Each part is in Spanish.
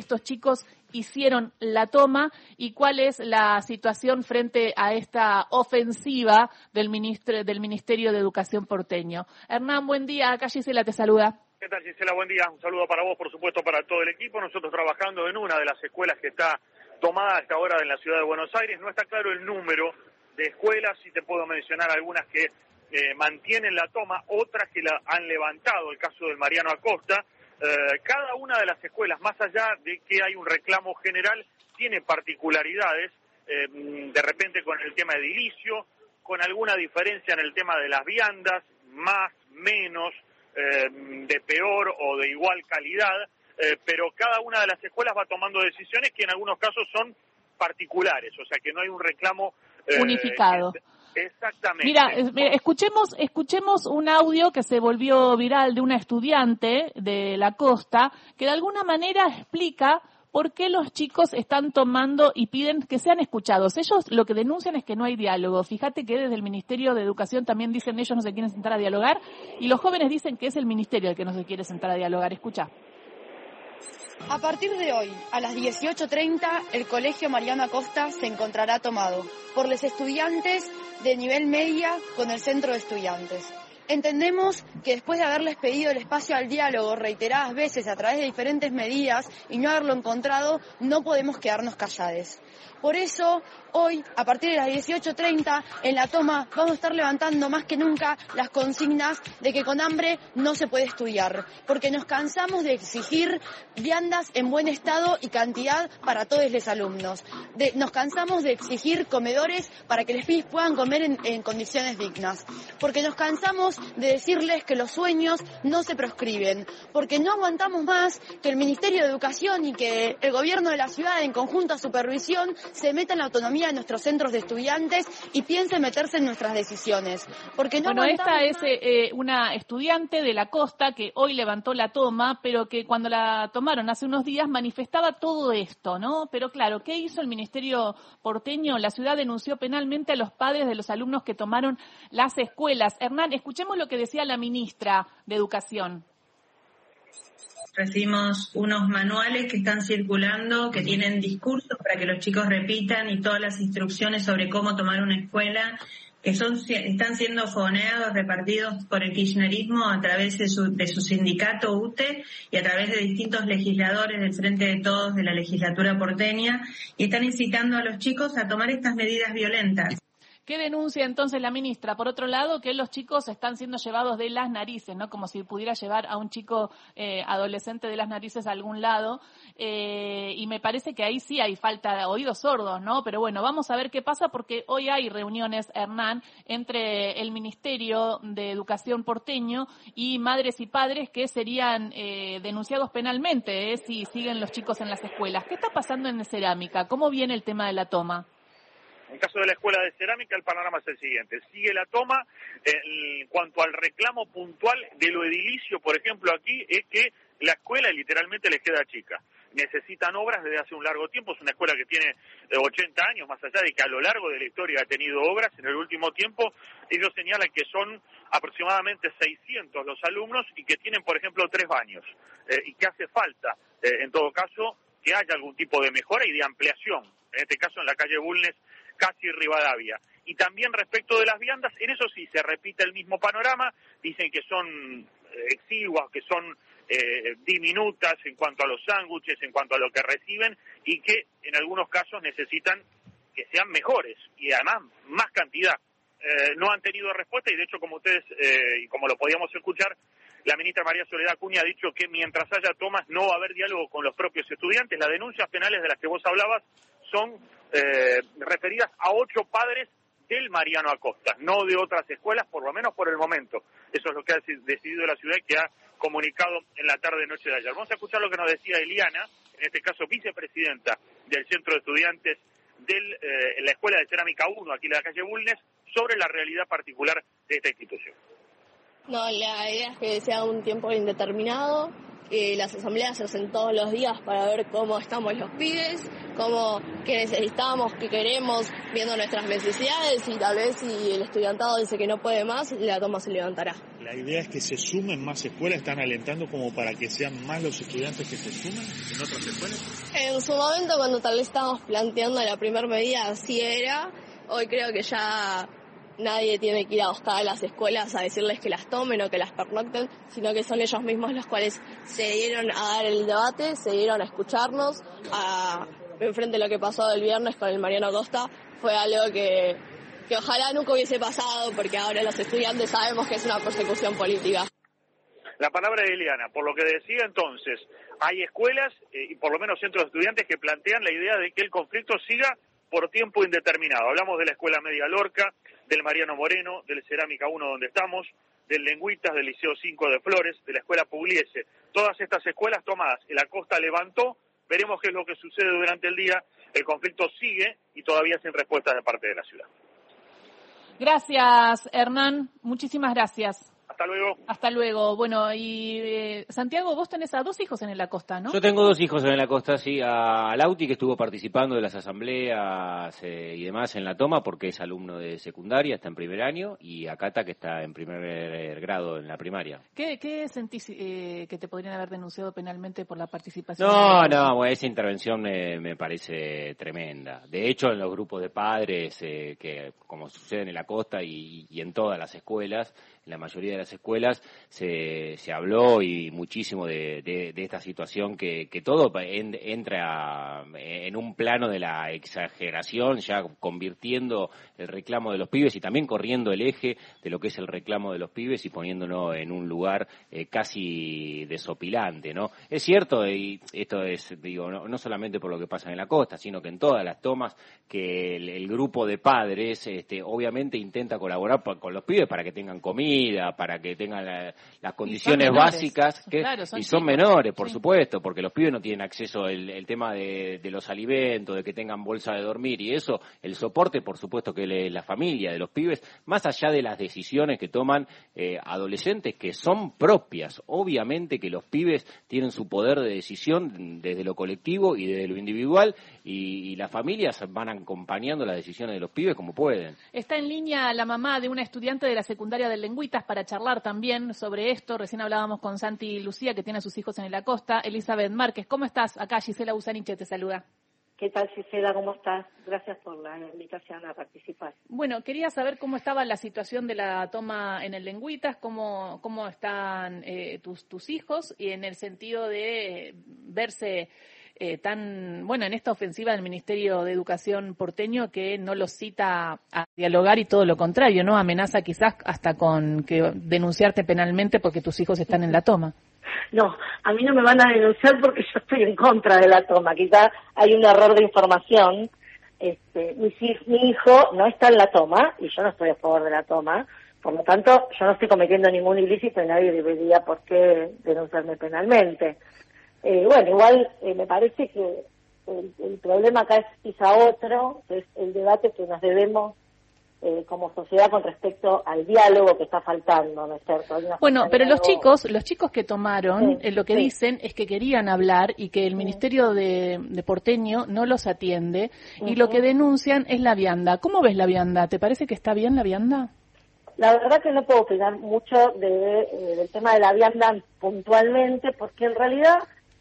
estos chicos hicieron la toma y cuál es la situación frente a esta ofensiva del, del Ministerio de Educación porteño. Hernán, buen día. Acá Gisela te saluda. ¿Qué tal, Gisela? Buen día. Un saludo para vos, por supuesto, para todo el equipo. Nosotros trabajando en una de las escuelas que está tomada a esta hora en la ciudad de Buenos Aires. No está claro el número de escuelas, y te puedo mencionar algunas que eh, mantienen la toma, otras que la han levantado, el caso del Mariano Acosta. Eh, cada una de las escuelas, más allá de que hay un reclamo general, tiene particularidades, eh, de repente con el tema edilicio, con alguna diferencia en el tema de las viandas, más, menos, de peor o de igual calidad, pero cada una de las escuelas va tomando decisiones que en algunos casos son particulares, o sea que no hay un reclamo unificado. Exactamente. Mira, escuchemos, escuchemos un audio que se volvió viral de una estudiante de la costa que de alguna manera explica por qué los chicos están tomando y piden que sean escuchados. Ellos lo que denuncian es que no hay diálogo. Fíjate que desde el Ministerio de Educación también dicen ellos no se quieren sentar a dialogar y los jóvenes dicen que es el Ministerio el que no se quiere sentar a dialogar. Escucha. A partir de hoy, a las 18.30, el Colegio Mariano Acosta se encontrará tomado por los estudiantes de nivel media con el centro de estudiantes. Entendemos que después de haberles pedido el espacio al diálogo reiteradas veces a través de diferentes medidas y no haberlo encontrado, no podemos quedarnos callados. Por eso, hoy, a partir de las 18.30, en la toma, vamos a estar levantando más que nunca las consignas de que con hambre no se puede estudiar, porque nos cansamos de exigir viandas en buen estado y cantidad para todos los alumnos. nos cansamos de exigir comedores para que los pibes puedan comer en, condiciones dignas, porque nos cansamos de decirles que los sueños no se proscriben, porque no aguantamos más que el Ministerio de Educación y que el gobierno de la ciudad en conjunta supervisión se meta en la autonomía de nuestros centros de estudiantes y piense meterse en nuestras decisiones. Porque no bueno, esta es eh, una estudiante de la costa que hoy levantó la toma, pero que cuando la tomaron hace unos días manifestaba todo esto, ¿no? Pero claro, ¿qué hizo el Ministerio porteño? La ciudad denunció penalmente a los padres de los alumnos que tomaron las escuelas. Hernán, escuchemos lo que decía la ministra de Educación recibimos unos manuales que están circulando, que tienen discursos para que los chicos repitan y todas las instrucciones sobre cómo tomar una escuela, que son, están siendo foneados, repartidos por el kirchnerismo a través de su, de su sindicato UTE y a través de distintos legisladores del Frente de Todos de la legislatura porteña y están incitando a los chicos a tomar estas medidas violentas. ¿Qué denuncia entonces la ministra? Por otro lado, que los chicos están siendo llevados de las narices, ¿no? Como si pudiera llevar a un chico eh, adolescente de las narices a algún lado. Eh, y me parece que ahí sí hay falta de oídos sordos, ¿no? Pero bueno, vamos a ver qué pasa porque hoy hay reuniones, Hernán, entre el Ministerio de Educación porteño y madres y padres que serían eh, denunciados penalmente si siguen los chicos en las escuelas. ¿Qué está pasando en cerámica? ¿Cómo viene el tema de la toma? En el caso de la escuela de cerámica, el panorama es el siguiente. Sigue la toma. En cuanto al reclamo puntual de lo edilicio, por ejemplo, aquí, es que la escuela literalmente les queda chica. Necesitan obras desde hace un largo tiempo. Es una escuela que tiene 80 años, más allá de que a lo largo de la historia ha tenido obras. En el último tiempo, ellos señalan que son aproximadamente 600 los alumnos y que tienen, por ejemplo, tres baños. Eh, y que hace falta, eh, en todo caso, que haya algún tipo de mejora y de ampliación. En este caso, en la calle Bulnes casi Rivadavia. Y también respecto de las viandas, en eso sí se repite el mismo panorama, dicen que son eh, exiguas, que son eh, diminutas en cuanto a los sándwiches, en cuanto a lo que reciben, y que en algunos casos necesitan que sean mejores y además más cantidad. Eh, no han tenido respuesta y de hecho, como ustedes y como lo podíamos escuchar, la ministra María Soledad Acuña ha dicho que mientras haya tomas no va a haber diálogo con los propios estudiantes. Las denuncias penales de las que vos hablabas son eh, referidas a ocho padres del Mariano Acosta, no de otras escuelas, por lo menos por el momento. Eso es lo que ha decidido la ciudad que ha comunicado en la tarde-noche de ayer. Vamos a escuchar lo que nos decía Eliana, en este caso vicepresidenta del Centro de Estudiantes de eh, la Escuela de Cerámica 1, aquí en la calle Bulnes, sobre la realidad particular de esta institución. No, la idea es que sea un tiempo indeterminado, eh, las asambleas se hacen todos los días para ver cómo estamos los pibes, cómo, qué necesitamos, qué queremos, viendo nuestras necesidades y tal vez si el estudiantado dice que no puede más, la toma se levantará. La idea es que se sumen más escuelas, están alentando como para que sean más los estudiantes que se sumen en otras escuelas. En su momento, cuando tal vez estábamos planteando la primera medida, así era. Hoy creo que ya nadie tiene que ir a buscar a las escuelas a decirles que las tomen o que las pernocten, sino que son ellos mismos los cuales se dieron a dar el debate, se dieron a escucharnos, enfrente de lo que pasó el viernes con el Mariano Costa, fue algo que, que ojalá nunca hubiese pasado porque ahora los estudiantes sabemos que es una persecución política. La palabra de Eliana, por lo que decía entonces, hay escuelas eh, y por lo menos centros de estudiantes que plantean la idea de que el conflicto siga por tiempo indeterminado. Hablamos de la Escuela Media Lorca, del Mariano Moreno, del Cerámica 1 donde estamos, del Lengüitas, del Liceo 5 de Flores, de la Escuela Pugliese. Todas estas escuelas tomadas, la costa levantó, veremos qué es lo que sucede durante el día. El conflicto sigue y todavía sin respuesta de parte de la ciudad. Gracias, Hernán. Muchísimas gracias. Hasta luego. Hasta luego. Bueno, y eh, Santiago, vos tenés a dos hijos en la costa, ¿no? Yo tengo dos hijos en la costa, sí. A Lauti, que estuvo participando de las asambleas eh, y demás en la toma, porque es alumno de secundaria, está en primer año, y a Cata, que está en primer grado en la primaria. ¿Qué, qué sentís eh, que te podrían haber denunciado penalmente por la participación? No, no, bueno, esa intervención me, me, parece tremenda. De hecho, en los grupos de padres, que como sucede en la costa y, y en todas las escuelas, en la mayoría de las escuelas se, se habló y muchísimo de, de, esta situación que, que todo entra en un plano de la exageración, ya convirtiendo el reclamo de los pibes y también corriendo el eje de lo que es el reclamo de los pibes y poniéndolo en un lugar eh, casi desopilante, ¿no? Es cierto, y esto es, digo, no, solamente por lo que pasa en la costa, sino que en todas las tomas que el grupo de padres, este, obviamente intenta colaborar con los pibes para que tengan comida, para que tengan las condiciones básicas, que, y son menores, por supuesto, porque los pibes no tienen acceso al tema de, los alimentos, de que tengan bolsa de dormir y eso, el soporte, por supuesto, que es la familia de los pibes, más allá de las decisiones que toman eh, adolescentes que son propias. Obviamente que los pibes tienen su poder de decisión desde lo colectivo y desde lo individual y, y las familias van acompañando las decisiones de los pibes como pueden. Está en línea la mamá de una estudiante de la secundaria del Lenguaje para charlar también sobre esto. Recién hablábamos con Santi Lucía, que tiene a sus hijos en la costa. Elizabeth Márquez, ¿cómo estás? Acá Gisela Usaniche te saluda. ¿Qué tal, Gisela? ¿Cómo estás? Gracias por la invitación a participar. Bueno, quería saber cómo estaba la situación de la toma en el Lengüitas, cómo, cómo están eh, tus, tus hijos y en el sentido de verse eh, tan, bueno, en esta ofensiva del Ministerio de Educación porteño que no los cita a dialogar y todo lo contrario, ¿no? Amenaza quizás hasta con que denunciarte penalmente porque tus hijos están en la toma. No, a mí no me van a denunciar porque yo estoy en contra de la toma. Quizás hay un error de información. Este, mi, mi hijo no está en la toma y yo no estoy a favor de la toma. Por lo tanto, yo no estoy cometiendo ningún ilícito y nadie debería por qué denunciarme penalmente. Eh, bueno, igual eh, me parece que el, problema acá es quizá otro, que es el debate que nos debemos eh, como sociedad con respecto al diálogo que está faltando, ¿no es cierto? Bueno, pero los chicos, los chicos que tomaron, lo que dicen es que querían hablar y que el Ministerio de, porteño no los atiende y lo que denuncian es la vianda. ¿Cómo ves la vianda? ¿Te parece que está bien la vianda? La verdad que no puedo opinar mucho de, del tema de la vianda puntualmente, porque en realidad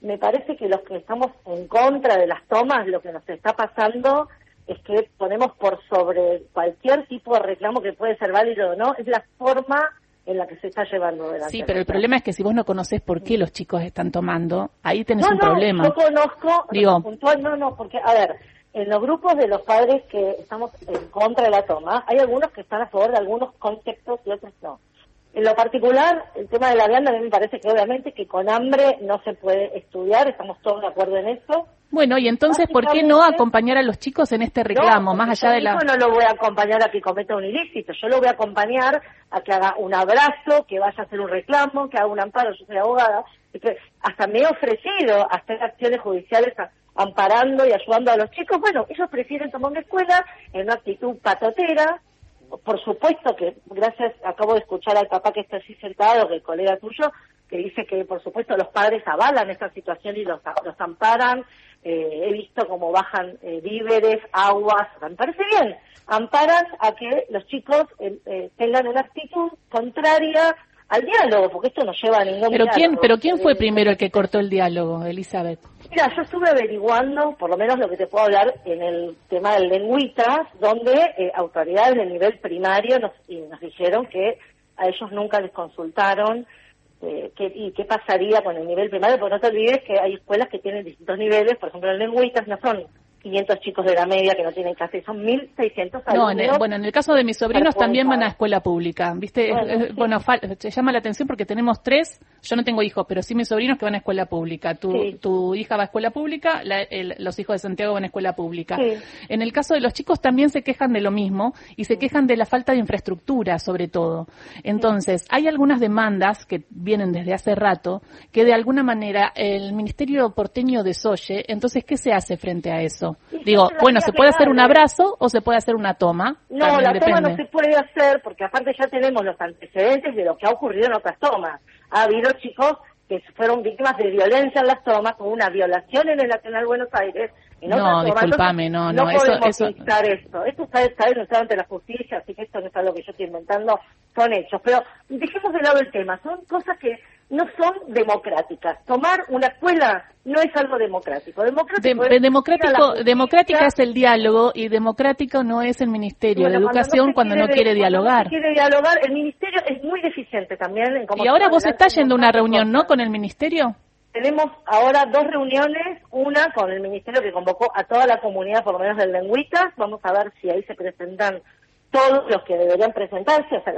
me parece que los que estamos en contra de las tomas, lo que nos está pasando es que ponemos por sobre cualquier tipo de reclamo que puede ser válido o no, es la forma en la que se está llevando adelante. Sí, pero el problema es que si vos no conoces por qué los chicos están tomando, ahí tenés un problema. No, conozco, Digo, puntual, no, no, porque, a ver, en los grupos de los padres que estamos en contra de la toma, hay algunos que están a favor de algunos conceptos y otros no. En lo particular, el tema de la vianda a mí me parece que obviamente que con hambre no se puede estudiar, estamos todos de acuerdo en eso. Bueno, y entonces, ¿por qué no acompañar a los chicos en este reclamo, más allá de la...? Yo no lo voy a acompañar a que cometa un ilícito, yo lo voy a acompañar a que haga un abrazo, que vaya a hacer un reclamo, que haga un amparo, yo soy abogada, hasta me he ofrecido a hacer acciones judiciales amparando y ayudando a los chicos. Bueno, ellos prefieren tomar una escuela en una actitud patotera, por supuesto que, gracias, acabo de escuchar al papá que está así sentado, que el colega tuyo, que dice que, por supuesto, los padres avalan esta situación y los, los amparan. Eh, he visto cómo bajan eh, víveres, aguas, me parece bien. Amparan a que los chicos eh, tengan una actitud contraria al diálogo, porque esto no lleva a ningún pero quién Pero ¿quién fue primero el que cortó el diálogo, Elizabeth? Mira, yo estuve averiguando, por lo menos lo que te puedo hablar en el tema del lengüitas, donde autoridades del nivel primario nos, nos dijeron que a ellos nunca les consultaron eh, qué, y qué pasaría con el nivel primario, porque no te olvides que hay escuelas que tienen distintos niveles, por ejemplo, en lengüitas no son 500 chicos de la media que no tienen clase, son 1.600 alumnos. No, bueno, en el caso de mis sobrinos también van a escuela pública, ¿viste? Bueno, se llama la atención porque tenemos tres, yo no tengo hijos, pero sí mis sobrinos que van a escuela pública. Tu, tu hija va a escuela pública, los hijos de Santiago van a escuela pública. En el caso de los chicos también se quejan de lo mismo y se quejan de la falta de infraestructura, sobre todo. Entonces, hay algunas demandas que vienen desde hace rato que de alguna manera el Ministerio porteño desoye, entonces, ¿qué se hace frente a eso? Digo, bueno, se puede hacer un abrazo o se puede hacer una toma. No, la toma no se puede hacer porque aparte ya tenemos los antecedentes de lo que ha ocurrido en otras tomas. Ha habido chicos que fueron víctimas de violencia en las tomas, con una violación en el Nacional Buenos Aires. no, disculpame, no, no, no eso, eso... esto. Esto está, está denunciado ante la justicia, así que esto no es algo que yo estoy inventando, son hechos. Pero dejemos de lado el tema, son cosas que no son democráticas. Tomar una escuela no es algo democrático. Democrático es democrático, democrática es el diálogo y democrático no es el Ministerio de Educación cuando no, quiere dialogar. No quiere dialogar, el Ministerio es muy deficiente también en cómo Y ahora vos estás yendo a una reunión, ¿no? Con el Ministerio. Tenemos ahora dos reuniones, una con el Ministerio que convocó a toda la comunidad, por lo menos del Lengüitas. Vamos a ver si ahí se presentan todos los que deberían presentarse, o sea,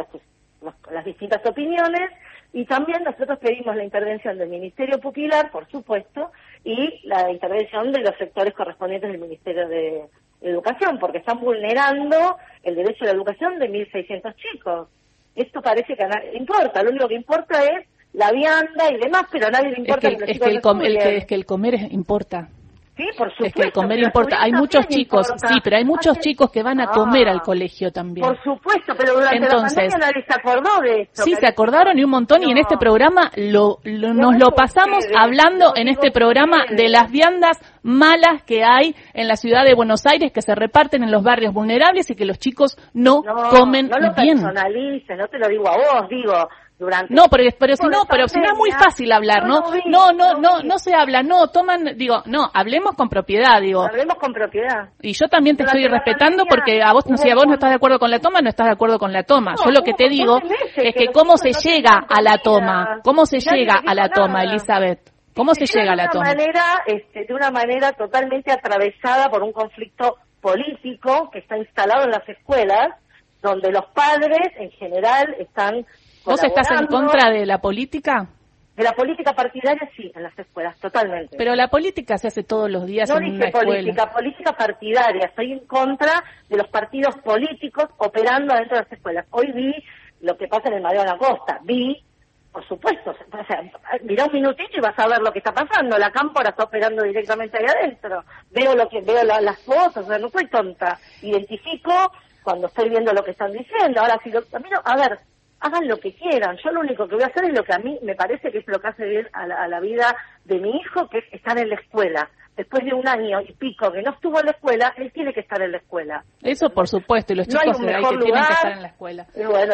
las distintas opiniones y también nosotros pedimos la intervención del Ministerio Pupilar, por supuesto, y la intervención de los sectores correspondientes del Ministerio de Educación, porque están vulnerando el derecho a la educación de 1.600 chicos. Esto parece que no importa, lo único que importa es la vianda y demás, pero a nadie le importa es que, el, es que el comer importa. Sí, por supuesto. Es que el comer importa. Hay muchos chicos, sí, pero hay muchos chicos que van a comer al colegio también. Por supuesto, pero durante Entonces, la nadie se acordó de esto. Sí, se acordaron y un montón, y en este programa lo, nos lo pasamos hablando en este programa de las viandas malas que hay en la ciudad de Buenos Aires que se reparten en los barrios vulnerables y que los chicos no, comen no lo bien. no te lo digo a vos, digo, no, pero, pero si no, pero si no es muy fácil hablar, ¿no? No, no, no, no se habla, no, toman, digo, no, hablemos con propiedad, digo. Hablemos con propiedad. Y yo también te estoy respetando porque a vos, si a vos no estás de acuerdo con la toma, no estás de acuerdo con la toma. Yo lo que te digo es que cómo se llega a la toma, cómo se llega a la toma, Elizabeth. ¿Cómo se llega a la toma? Manera, este, de una manera totalmente atravesada por un conflicto político que está instalado en las escuelas, donde los padres en general están ¿Vos estás en contra de la política? De la política partidaria sí, en las escuelas, totalmente. Pero la política se hace todos los días en una escuela. política, política partidaria. Estoy en contra de los partidos políticos operando dentro de las escuelas. Hoy vi lo que pasa en el Mario de la Costa. Vi, por supuesto, o sea, mira un minutito y vas a ver lo que está pasando. La cámpora está operando directamente ahí adentro. Veo lo que veo las fotos, o sea, no soy tonta. Identifico cuando estoy viendo lo que están diciendo. Ahora, si lo, a ver, hagan lo que quieran. Yo lo único que voy a hacer es lo que a mí me parece que es lo que hace bien a la, a la vida de mi hijo, que es estar en la escuela después de un año y pico que no estuvo en la escuela, él tiene que estar en la escuela. Eso por supuesto, y los chicos de ahí que tienen que estar en la escuela.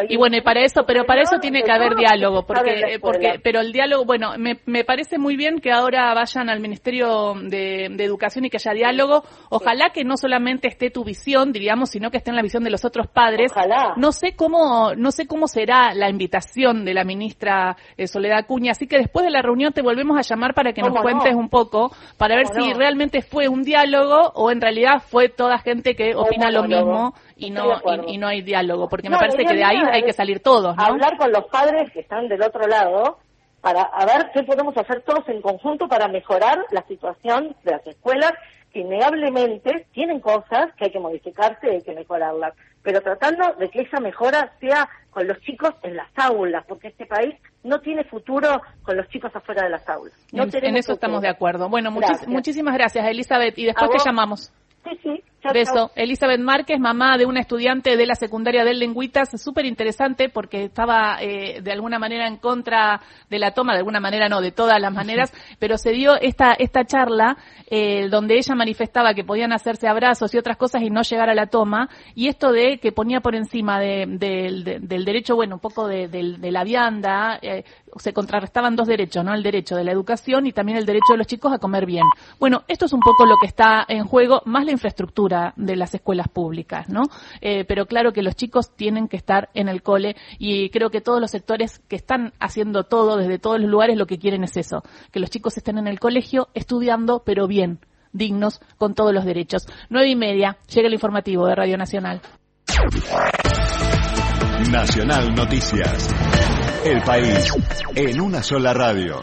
Y bueno, y, para eso, pero para eso tiene que haber diálogo, porque, porque, pero el diálogo, bueno, me, me parece muy bien que ahora vayan al Ministerio de, Educación y que haya diálogo. Ojalá que no solamente esté tu visión, diríamos, sino que esté en la visión de los otros padres. Ojalá. No sé cómo, no sé cómo será la invitación de la ministra eh, Soledad Cuña, así que después de la reunión te volvemos a llamar para que nos cuentes un poco, para ver si realmente fue un diálogo o en realidad fue toda gente que opina lo mismo y no y, no hay diálogo, porque me parece que de ahí hay que salir todos, ¿no? Hablar con los padres que están del otro lado para a ver qué podemos hacer todos en conjunto para mejorar la situación de las escuelas que innegablemente tienen cosas que hay que modificarse y hay que mejorarlas, pero tratando de que esa mejora sea con los chicos en las aulas, porque este país no tiene futuro con los chicos afuera de las aulas. en, eso estamos de acuerdo. Bueno, muchísimas gracias, Elizabeth, y después te llamamos. Sí, sí. Beso. Elizabeth Márquez, mamá de una estudiante de la secundaria del Lengüitas, súper interesante porque estaba eh, de alguna manera en contra de la toma, de alguna manera no, de todas las maneras, pero se dio esta, esta charla eh, donde ella manifestaba que podían hacerse abrazos y otras cosas y no llegar a la toma, y esto de que ponía por encima de, del derecho, bueno, un poco de, la vianda, eh, se contrarrestaban dos derechos, ¿no? El derecho de la educación y también el derecho de los chicos a comer bien. Bueno, esto es un poco lo que está en juego, más la infraestructura de las escuelas públicas, ¿no? Eh, pero claro que los chicos tienen que estar en el cole y creo que todos los sectores que están haciendo todo desde todos los lugares lo que quieren es eso, que los chicos estén en el colegio estudiando, pero bien, dignos, con todos los derechos. Nueve y media, llega el informativo de Radio Nacional. Nacional Noticias. El país en una sola radio.